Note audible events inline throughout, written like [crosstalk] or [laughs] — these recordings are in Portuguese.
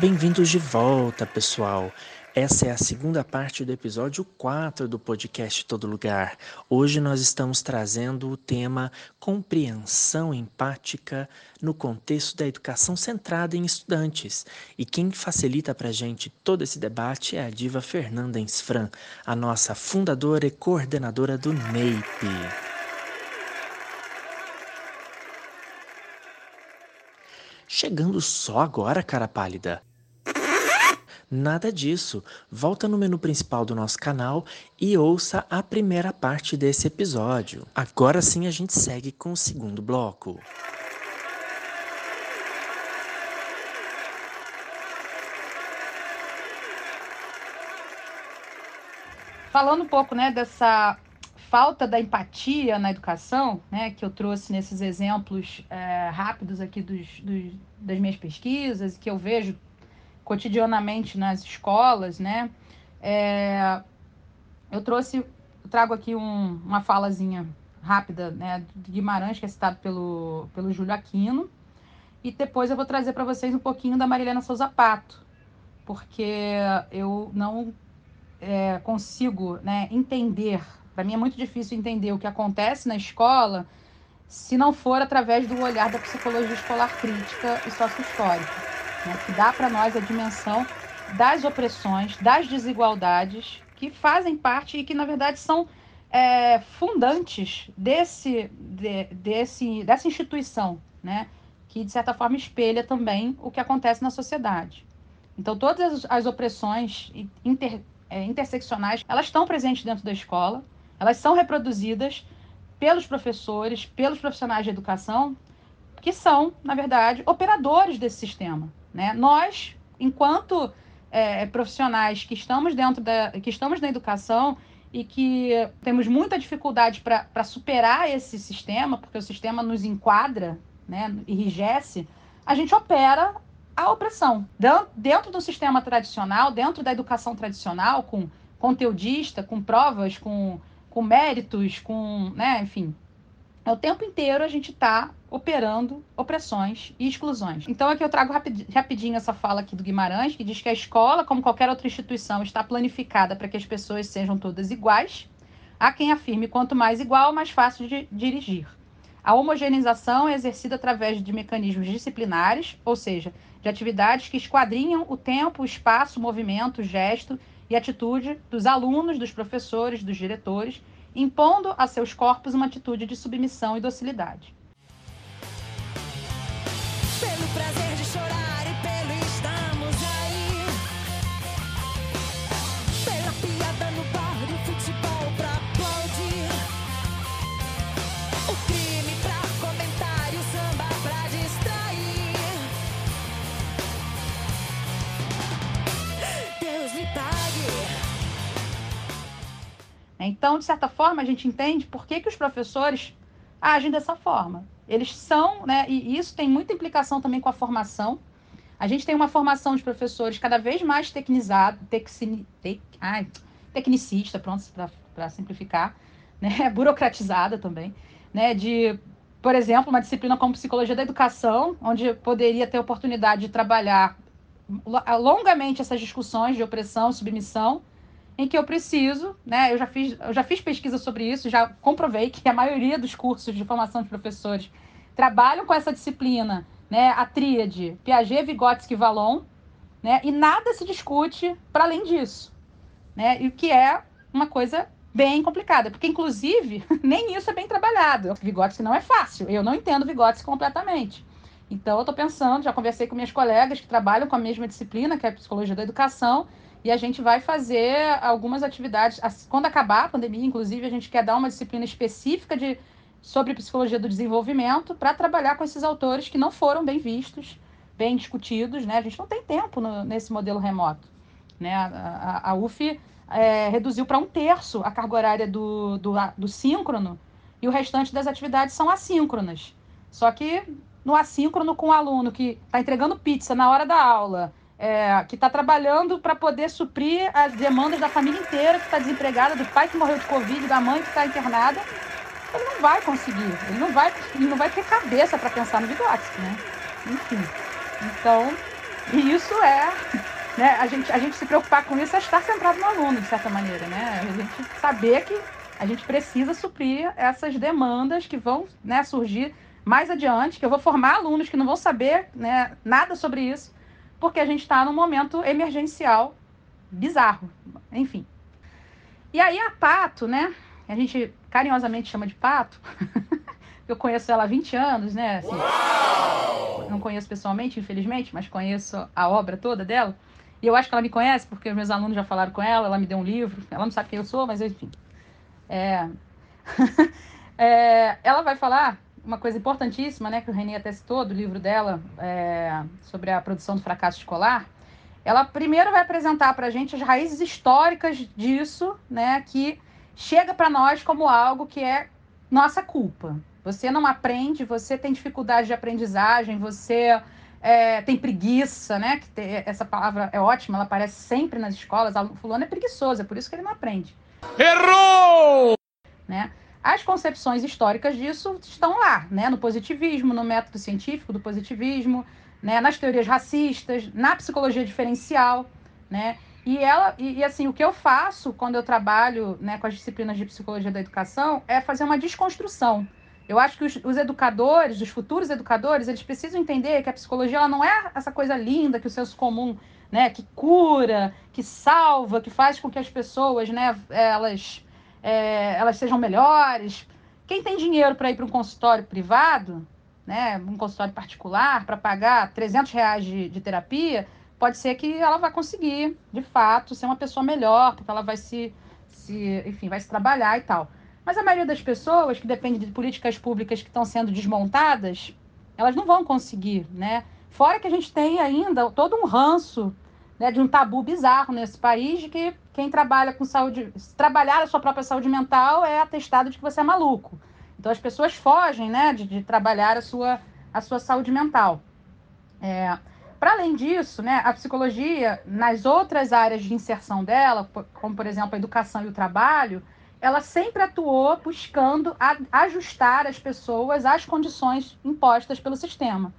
Bem-vindos de volta, pessoal. Essa é a segunda parte do episódio 4 do podcast Todo Lugar. Hoje nós estamos trazendo o tema compreensão empática no contexto da educação centrada em estudantes. E quem facilita para a gente todo esse debate é a diva Fernanda Ensfran, a nossa fundadora e coordenadora do NEIP. Chegando só agora, cara pálida. Nada disso. Volta no menu principal do nosso canal e ouça a primeira parte desse episódio. Agora sim a gente segue com o segundo bloco. Falando um pouco, né, dessa falta da empatia na educação, né, que eu trouxe nesses exemplos é, rápidos aqui dos, dos, das minhas pesquisas, que eu vejo cotidianamente nas escolas, né? É, eu trouxe, eu trago aqui um, uma falazinha rápida, né, de Guimarães, que é citado pelo, pelo Júlio Aquino, e depois eu vou trazer para vocês um pouquinho da Marilena Souza Pato, porque eu não é, consigo né, entender, para mim é muito difícil entender o que acontece na escola se não for através do olhar da psicologia escolar crítica e sócio-histórica né, que dá para nós a dimensão das opressões, das desigualdades que fazem parte e que, na verdade, são é, fundantes desse, de, desse, dessa instituição, né, que, de certa forma, espelha também o que acontece na sociedade. Então, todas as, opressões inter, é, interseccionais, elas estão presentes dentro da escola, elas são reproduzidas pelos professores, pelos profissionais de educação, que são, na verdade, operadores desse sistema. Né? Nós, enquanto é, profissionais que estamos dentro da, que estamos na educação e que temos muita dificuldade para superar esse sistema, porque o sistema nos enquadra, né, enrijece, a gente opera a opressão. Dentro do sistema tradicional, dentro da educação tradicional, com conteudista, com provas, com, com méritos, com, né, enfim, o tempo inteiro a gente está operando opressões e exclusões. Então aqui eu trago rapidinho essa fala aqui do Guimarães, que diz que a escola, como qualquer outra instituição, está planificada para que as pessoas sejam todas iguais. Há quem afirme quanto mais igual, mais fácil de dirigir. A homogeneização é exercida através de mecanismos disciplinares, ou seja, de atividades que esquadrinham o tempo, o espaço, o movimento, o gesto e atitude dos alunos, dos professores, dos diretores, impondo a seus corpos uma atitude de submissão e docilidade. Pelo prazer de chorar Então, de certa forma, a gente entende por que, que os professores agem dessa forma. Eles são, né, e isso tem muita implicação também com a formação. A gente tem uma formação de professores cada vez mais tecnizado, texi, tec, ai, tecnicista, pronto, para simplificar, [laughs] né, burocratizada também, né, de, por exemplo, uma disciplina como psicologia da educação, onde poderia ter oportunidade de trabalhar longamente essas discussões de opressão, submissão, em que eu preciso, né? Eu já fiz, eu já fiz pesquisa sobre isso, já comprovei que a maioria dos cursos de formação de professores trabalham com essa disciplina, né? A tríade Piaget, Vygotsky e Vallon, né? E nada se discute para além disso, né? E o que é uma coisa bem complicada, porque inclusive [laughs] nem isso é bem trabalhado. Vygotsky não é fácil. Eu não entendo Vygotsky completamente. Então eu estou pensando, já conversei com minhas colegas que trabalham com a mesma disciplina, que é a psicologia da educação, e a gente vai fazer algumas atividades. Quando acabar a pandemia, inclusive, a gente quer dar uma disciplina específica de, sobre psicologia do desenvolvimento para trabalhar com esses autores que não foram bem vistos, bem discutidos. Né? A gente não tem tempo no, nesse modelo remoto. Né? A, a, a UF é, reduziu para um terço a carga horária do, do, do síncrono e o restante das atividades são assíncronas. Só que no assíncrono com o aluno que está entregando pizza na hora da aula, é, que está trabalhando para poder suprir as demandas da família inteira que está desempregada, do pai que morreu de Covid, da mãe que está internada, ele não vai conseguir, ele não vai, ele não vai ter cabeça para pensar no Vygotsky, né? Enfim. Então, E isso é, né, a gente, a gente se preocupar com isso é estar centrado no aluno, de certa maneira, né? A gente saber que a gente precisa suprir essas demandas que vão né, surgir mais adiante, que eu vou formar alunos que não vão saber né, nada sobre isso, porque a gente está num momento emergencial bizarro, enfim. E aí a Pato, né? A gente carinhosamente chama de Pato. [laughs] eu conheço ela há 20 anos, né? Assim, não conheço pessoalmente, infelizmente, mas conheço a obra toda dela. E eu acho que ela me conhece, porque meus alunos já falaram com ela, ela me deu um livro. Ela não sabe quem eu sou, mas enfim. É... [laughs] é... ela vai falar uma coisa importantíssima, né, que o Renê até citou, do livro dela, é... sobre a produção do fracasso escolar, ela primeiro vai apresentar para a gente as raízes históricas disso, né, que chega para nós como algo que é nossa culpa. Você não aprende, você tem dificuldade de aprendizagem, você é, tem preguiça, né? Que tem, essa palavra é ótima, ela aparece sempre nas escolas. O fulano é preguiçoso, é por isso que ele não aprende. Errou! Né? As concepções históricas disso estão lá, né? No positivismo, no método científico do positivismo, né, nas teorias racistas, na psicologia diferencial, né? E ela e, e, assim, o que eu faço quando eu trabalho, né, com as disciplinas de psicologia da educação é fazer uma desconstrução. Eu acho que os, os, educadores, os futuros educadores, eles precisam entender que a psicologia ela não é essa coisa linda que o senso comum, né, que cura, que salva, que faz com que as pessoas, né, elas é, elas sejam melhores. Quem tem dinheiro para ir para um consultório privado, né, um consultório particular, para pagar 300 reais de, de terapia, pode ser que ela vai conseguir, de fato, ser uma pessoa melhor, porque ela vai se, se, enfim, vai se trabalhar e tal. Mas a maioria das pessoas que depende de políticas públicas que estão sendo desmontadas, elas não vão conseguir, né? Fora que a gente tem ainda todo um ranço né, de um tabu bizarro nesse país de que quem trabalha com saúde, trabalhar a sua própria saúde mental é atestado de que você é maluco. Então as pessoas fogem né, de, de trabalhar a sua, a sua saúde mental. É, Para além disso, né, a psicologia, nas outras áreas de inserção dela, como por exemplo a educação e o trabalho, ela sempre atuou buscando a, ajustar as pessoas às condições impostas pelo sistema.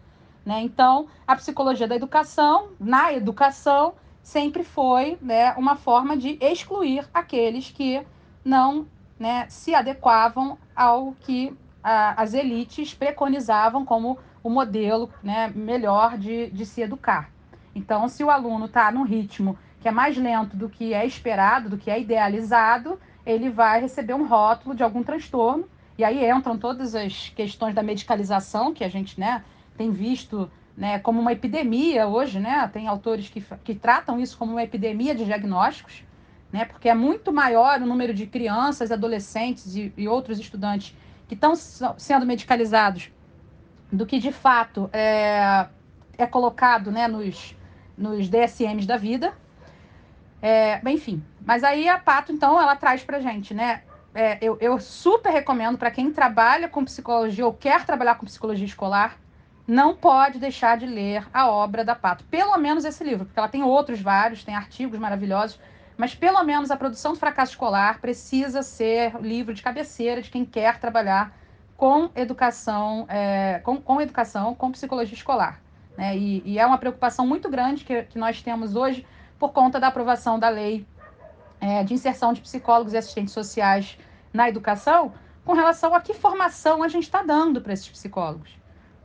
Né? Então, a psicologia da educação, na educação, sempre foi né, uma forma de excluir aqueles que não né, se adequavam ao que a, as elites preconizavam como o modelo né, melhor de, de se educar. Então, se o aluno está num ritmo que é mais lento do que é esperado, do que é idealizado, ele vai receber um rótulo de algum transtorno. E aí entram todas as questões da medicalização que a gente né, tem visto né, como uma epidemia hoje, né? Tem autores que, que tratam isso como uma epidemia de diagnósticos né? Porque é muito maior o número de crianças, adolescentes e, e outros estudantes que estão sendo medicalizados do que de fato é, é colocado né, nos, nos DSMs da vida. É, enfim, mas aí a Pato, então, ela traz pra gente, né? É, eu, eu super recomendo para quem trabalha com psicologia ou quer trabalhar com psicologia escolar, não pode deixar de ler a obra da Pato. Pelo menos esse livro, porque ela tem outros vários, tem artigos maravilhosos mas pelo menos a produção do fracasso escolar precisa ser livro de cabeceira de quem quer trabalhar com educação, é, com, com educação, com psicologia escolar. Né? E, e, é uma preocupação muito grande que, que nós temos hoje por conta da aprovação da lei é, de inserção de psicólogos e assistentes sociais na educação, com relação a que formação a gente está dando para esses psicólogos.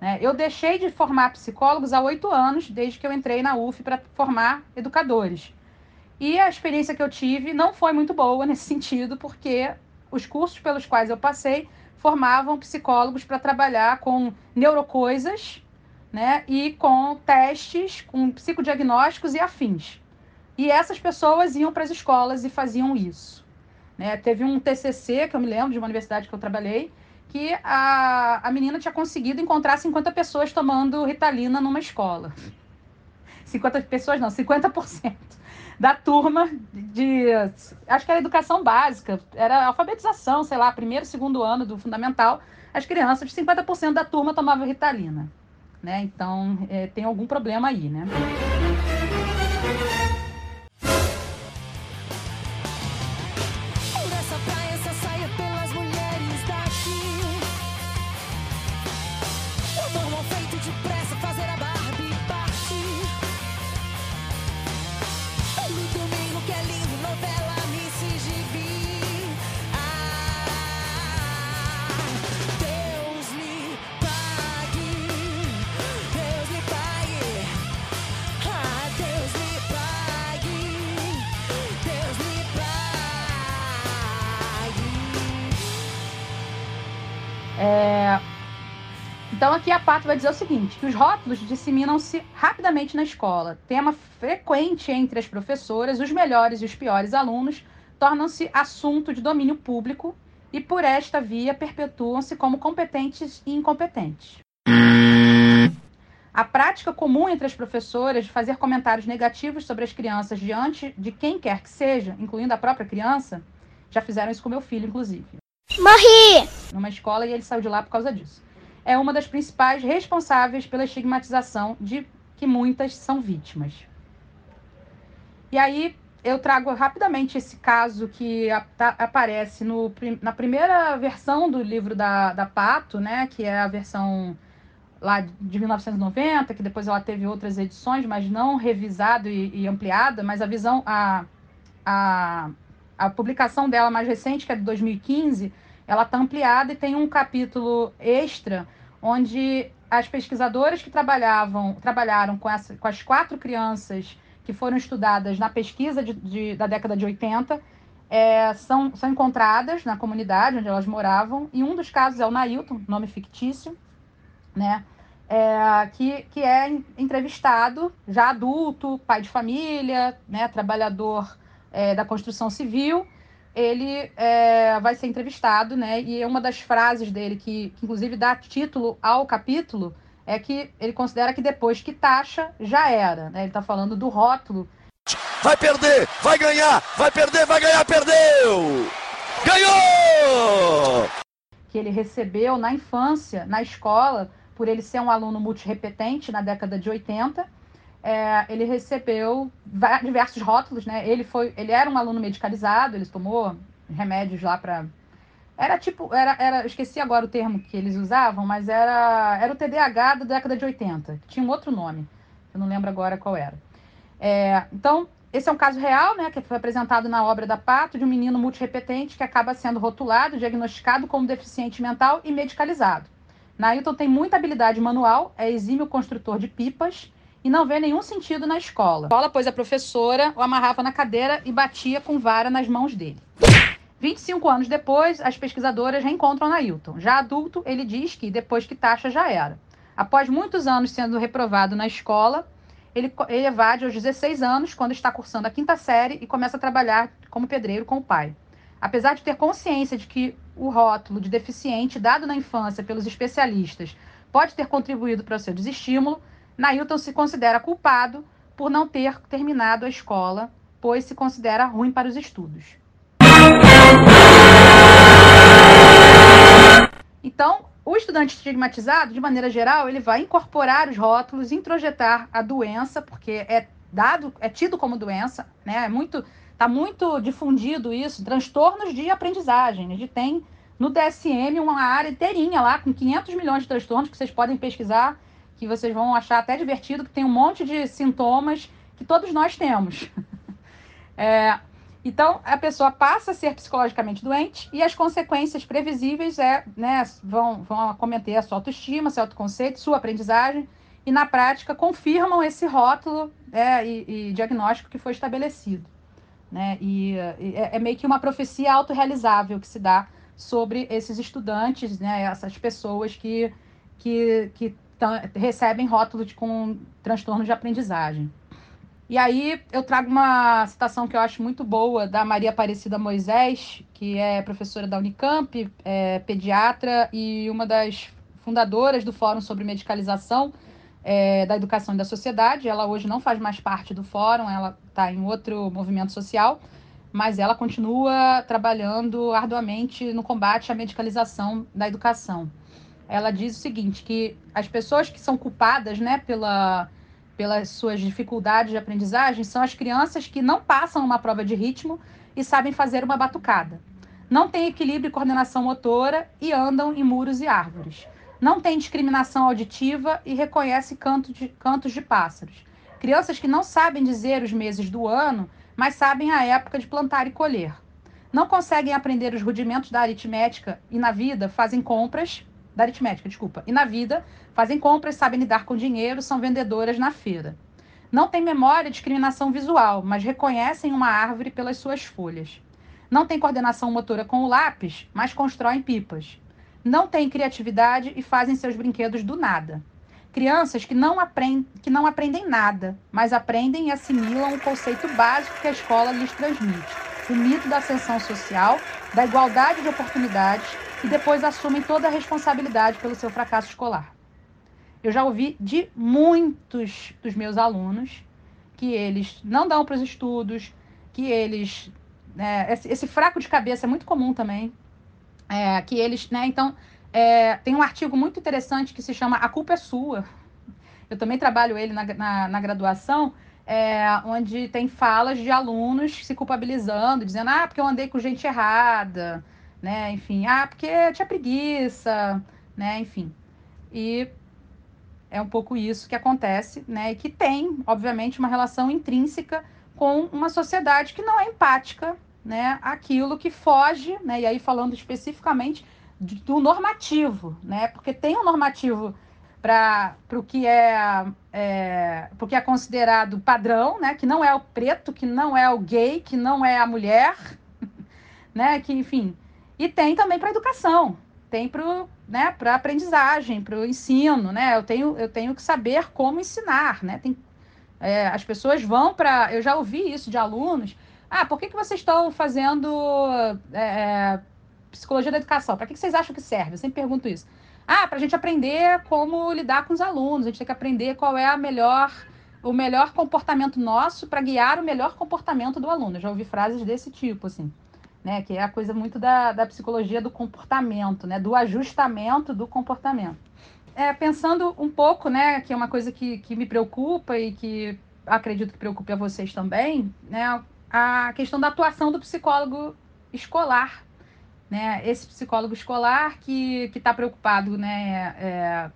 Né? Eu deixei de formar psicólogos há oito anos, desde que eu entrei na UF para formar educadores. E a experiência que eu tive não foi muito boa [laughs] nesse sentido, porque os cursos pelos quais eu passei formavam psicólogos para trabalhar com neurocoisas, né, e com testes, com psicodiagnósticos e afins. E essas pessoas iam para as escolas e faziam isso. Né? Teve um TCC, que eu me lembro, de uma universidade que eu trabalhei, que a, a menina tinha conseguido encontrar 50 pessoas tomando Ritalina numa escola. 50 pessoas não, 50% da turma de. Acho que era educação básica, era alfabetização, sei lá, primeiro, segundo ano do fundamental. As crianças, 50% da turma tomava ritalina. Né? Então, é, tem algum problema aí, né? Aqui a Pato vai dizer o seguinte, que os rótulos disseminam-se rapidamente na escola. Tema frequente entre as professoras, os melhores e os piores alunos tornam-se assunto de domínio público e por esta via perpetuam-se como competentes e incompetentes. A prática comum entre as professoras de fazer comentários negativos sobre as crianças diante de quem quer que seja, incluindo a própria criança, já fizeram isso com meu filho, inclusive. Morri! Numa escola e ele saiu de lá por causa disso. É uma das principais responsáveis pela estigmatização de que muitas são vítimas. E aí eu trago rapidamente esse caso que tá, aparece no, na primeira versão do livro da, da Pato, né, que é a versão lá de 1990, que depois ela teve outras edições, mas não revisada e, e ampliada, mas a visão, a, a, a publicação dela mais recente, que é de 2015, ela está ampliada e tem um capítulo extra onde as pesquisadoras que trabalhavam, trabalharam com, essa, com as quatro crianças que foram estudadas na pesquisa de, de, da década de 80 é, são, são encontradas na comunidade onde elas moravam, e um dos casos é o Nailton, nome fictício, né? É, que, que é entrevistado, já adulto, pai de família, né, trabalhador é, da construção civil, ele é, vai ser entrevistado, né? E uma das frases dele, que, que, inclusive dá título ao capítulo, é que ele considera que depois que taxa, já era. Né? Ele está falando do rótulo. Vai perder, vai ganhar, vai perder, vai ganhar, perdeu! Ganhou! Que ele recebeu na infância, na escola, por ele ser um aluno multirepetente na década de 80 é, ele recebeu diversos rótulos, né? Ele foi, ele era um aluno medicalizado, ele tomou remédios lá para era tipo, era, era, esqueci agora o termo que eles usavam, mas era, era o TDAH da década de 80, que tinha um outro nome, eu não lembro agora qual era. É, então, esse é um caso real, né, que foi apresentado na obra da Pato, de um menino multirepetente que acaba sendo rotulado, diagnosticado como deficiente mental e medicalizado. Nailton tem muita habilidade manual, é exímio construtor de pipas, e não vê nenhum sentido na escola. escola, pois a professora o amarrava na cadeira e batia com vara nas mãos dele. 25 anos depois, as pesquisadoras reencontram Nailton. Já adulto, ele diz que depois que taxa já era. Após muitos anos sendo reprovado na escola, ele, ele evade aos 16 anos, quando está cursando a quinta série, e começa a trabalhar como pedreiro com o pai. Apesar de ter consciência de que o rótulo de deficiente dado na infância pelos especialistas pode ter contribuído para o seu desestímulo, Nailton se considera culpado por não ter terminado a escola, pois se considera ruim para os estudos. Então, o estudante estigmatizado, de maneira geral, ele vai incorporar os rótulos, introjetar a doença, porque é dado, é tido como doença, né? É muito, tá muito difundido isso, transtornos de aprendizagem. A gente tem no DSM uma área inteirinha lá com 500 milhões de transtornos que vocês podem pesquisar que vocês vão achar até divertido, porque tem um monte de sintomas que todos nós temos. [laughs] é, então, a pessoa passa a ser psicologicamente doente e as consequências previsíveis é, né, vão, vão acometer a sua autoestima, seu autoconceito, sua aprendizagem, e na prática confirmam esse rótulo é, e, e, diagnóstico que foi estabelecido. Né? E, e é, é, meio que uma profecia autorrealizável que se dá sobre esses estudantes, né, essas pessoas que, que, que recebem rótulo de, com transtorno de aprendizagem. E aí eu trago uma citação que eu acho muito boa da Maria Aparecida Moisés, que é professora da Unicamp, é pediatra e uma das fundadoras do Fórum sobre Medicalização é, da Educação e da Sociedade. Ela hoje não faz mais parte do fórum, ela está em outro movimento social, mas ela continua trabalhando arduamente no combate à medicalização da educação ela diz o seguinte, que as pessoas que são culpadas, né, pela, pelas suas dificuldades de aprendizagem são as crianças que não passam uma prova de ritmo e sabem fazer uma batucada. Não têm equilíbrio e coordenação motora e andam em muros e árvores. Não têm discriminação auditiva e reconhecem canto de, cantos de pássaros. Crianças que não sabem dizer os meses do ano, mas sabem a época de plantar e colher. Não conseguem aprender os rudimentos da aritmética e na vida fazem compras da aritmética, desculpa. E na vida, fazem compras, sabem lidar com dinheiro, são vendedoras na feira. Não têm memória e discriminação visual, mas reconhecem uma árvore pelas suas folhas. Não têm coordenação motora com o lápis, mas constroem pipas. não têm criatividade e fazem seus brinquedos do nada. Crianças que não, que não aprendem nada, mas aprendem e assimilam o conceito básico que a escola lhes transmite: o mito da ascensão social, da igualdade de oportunidades e depois assumem toda a responsabilidade pelo seu fracasso escolar. Eu já ouvi de muitos dos meus alunos que eles não dão para os estudos, que eles. É, esse, esse, fraco de cabeça é muito comum também. É, que eles, né, então, é, tem um artigo muito interessante que se chama A Culpa é Sua. Eu também trabalho ele na, na, na graduação, é, onde tem falas de alunos se culpabilizando, dizendo, ah, porque eu andei com gente errada, né? Enfim, ah, porque tinha preguiça, né? Enfim. E é um pouco isso que acontece, né? E que tem, obviamente, uma relação intrínseca com uma sociedade que não é empática, né? Aquilo que foge, né? E aí falando especificamente do normativo, né? Porque tem um normativo para o que é, é porque é considerado padrão, né? Que não é o preto, que não é o gay, que não é a mulher, [laughs] né? Que enfim, e tem também para educação, tem para né, para aprendizagem, para o ensino, né? Eu tenho eu tenho que saber como ensinar, né? Tem, é, as pessoas vão para, eu já ouvi isso de alunos. Ah, por que, que vocês estão fazendo é, é psicologia da educação, para que vocês acham que serve? Eu sempre pergunto isso. Ah, para a gente aprender como lidar com os alunos, a gente tem que aprender qual é a melhor, o melhor comportamento nosso para guiar o melhor comportamento do aluno. Eu já ouvi frases desse tipo, assim, né? Que é a coisa muito da, da psicologia do comportamento, né? Do ajustamento do comportamento. É, pensando um pouco, né, que é uma coisa que, que me preocupa e que acredito que preocupe a vocês também, né, a questão da atuação do psicólogo escolar né? Esse psicólogo escolar que está preocupado né, é,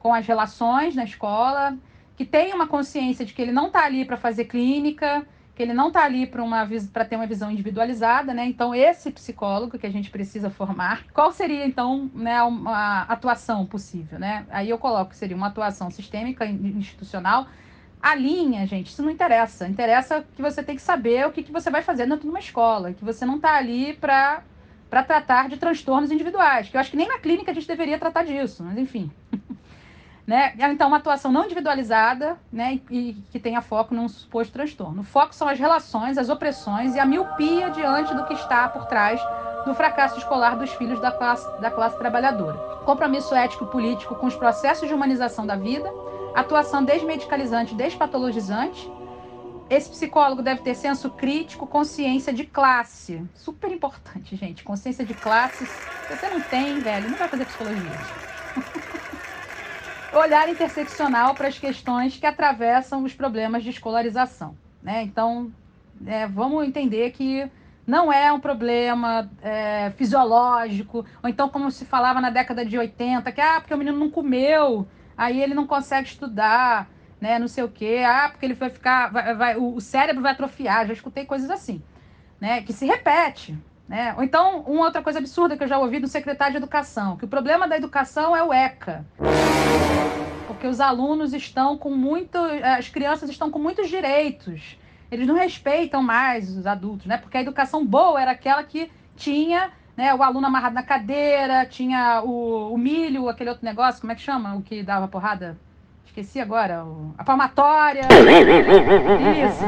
com as relações na escola, que tem uma consciência de que ele não está ali para fazer clínica, que ele não está ali para ter uma visão individualizada, né? Então, esse psicólogo que a gente precisa formar, qual seria, então, né, uma atuação possível, né? Aí eu coloco que seria uma atuação sistêmica, institucional. A linha, gente, isso não interessa. Interessa que você tem que saber o que, que você vai fazer dentro de uma escola, que você não está ali para para tratar de transtornos individuais, que eu acho que nem na clínica a gente deveria tratar disso, mas enfim. [laughs] né? Então, uma atuação não individualizada né, e que tenha foco num suposto transtorno. O foco são as relações, as opressões e a miopia diante do que está por trás do fracasso escolar dos filhos da classe, da classe trabalhadora. Compromisso ético político com os processos de humanização da vida, atuação desmedicalizante, despatologizante esse psicólogo deve ter senso crítico, consciência de classe. Super importante, gente. Consciência de classe. Se você não tem, velho, não vai fazer psicologia. [laughs] Olhar interseccional para as questões que atravessam os problemas de escolarização. Né? Então, é, vamos entender que não é um problema é, fisiológico, ou então, como se falava na década de 80, que ah, porque o menino não comeu, aí ele não consegue estudar né? Não sei o quê. Ah, porque ele vai ficar. Vai, vai, o cérebro vai atrofiar. Já escutei coisas assim, né? Que se repete. Né? Ou então, uma outra coisa absurda que eu já ouvi do secretário de Educação, que o problema da educação é o ECA. Porque os alunos estão com muito. As crianças estão com muitos direitos. Eles não respeitam mais os adultos, né? Porque a educação boa era aquela que tinha né, o aluno amarrado na cadeira, tinha o, o milho, aquele outro negócio, como é que chama? O que dava porrada? Esqueci agora, a palmatória. Isso.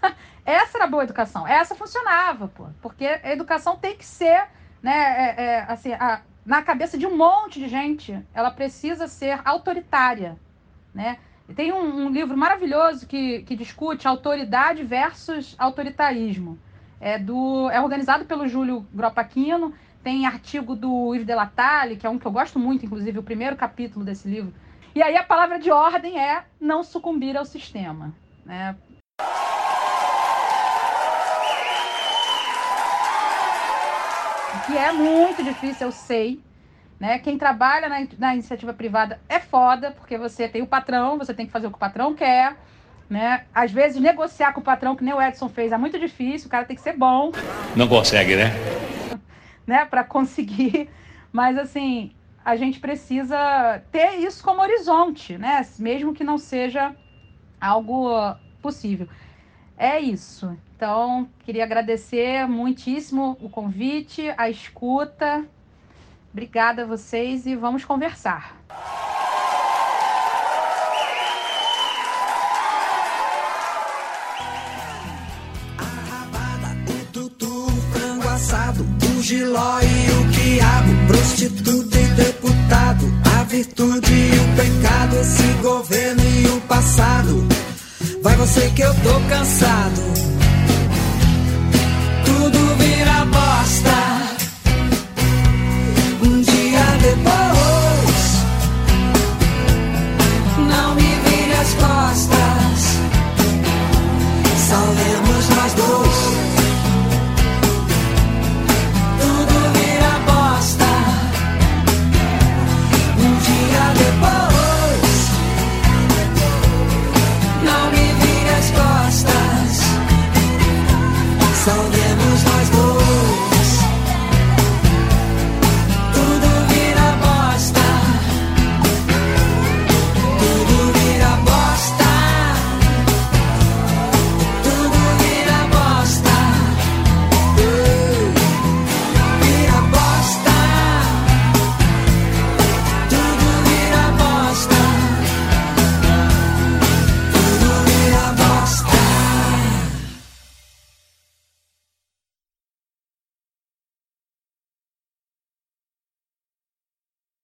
[laughs] essa era boa educação. Essa funcionava, pô. Porque a educação tem que ser, né, é, é, assim, a, na cabeça de um monte de gente, ela precisa ser autoritária, né? Tem um, um, livro maravilhoso que, que discute autoridade versus autoritarismo. É, do, é organizado pelo Júlio Gropaquino, tem artigo do Yves Delatale, que é um que eu gosto muito, inclusive, o primeiro capítulo desse livro, e aí a palavra de ordem é não sucumbir ao sistema. Né? Que é muito difícil, eu sei. Né? Quem trabalha na, na iniciativa privada é foda, porque você tem o patrão, você tem que fazer o que o patrão quer. Né? Às vezes, negociar com o patrão, que nem o Edson fez, é muito difícil, o cara tem que ser bom. Não consegue, né? [laughs] né? Para conseguir. Mas, assim, a gente precisa ter isso como horizonte, né? Mesmo que não seja algo possível. É isso. Então, queria agradecer muitíssimo o convite, a escuta Obrigada a vocês e vamos conversar. o giló e o quiabo, prostituta você que eu tô cansado.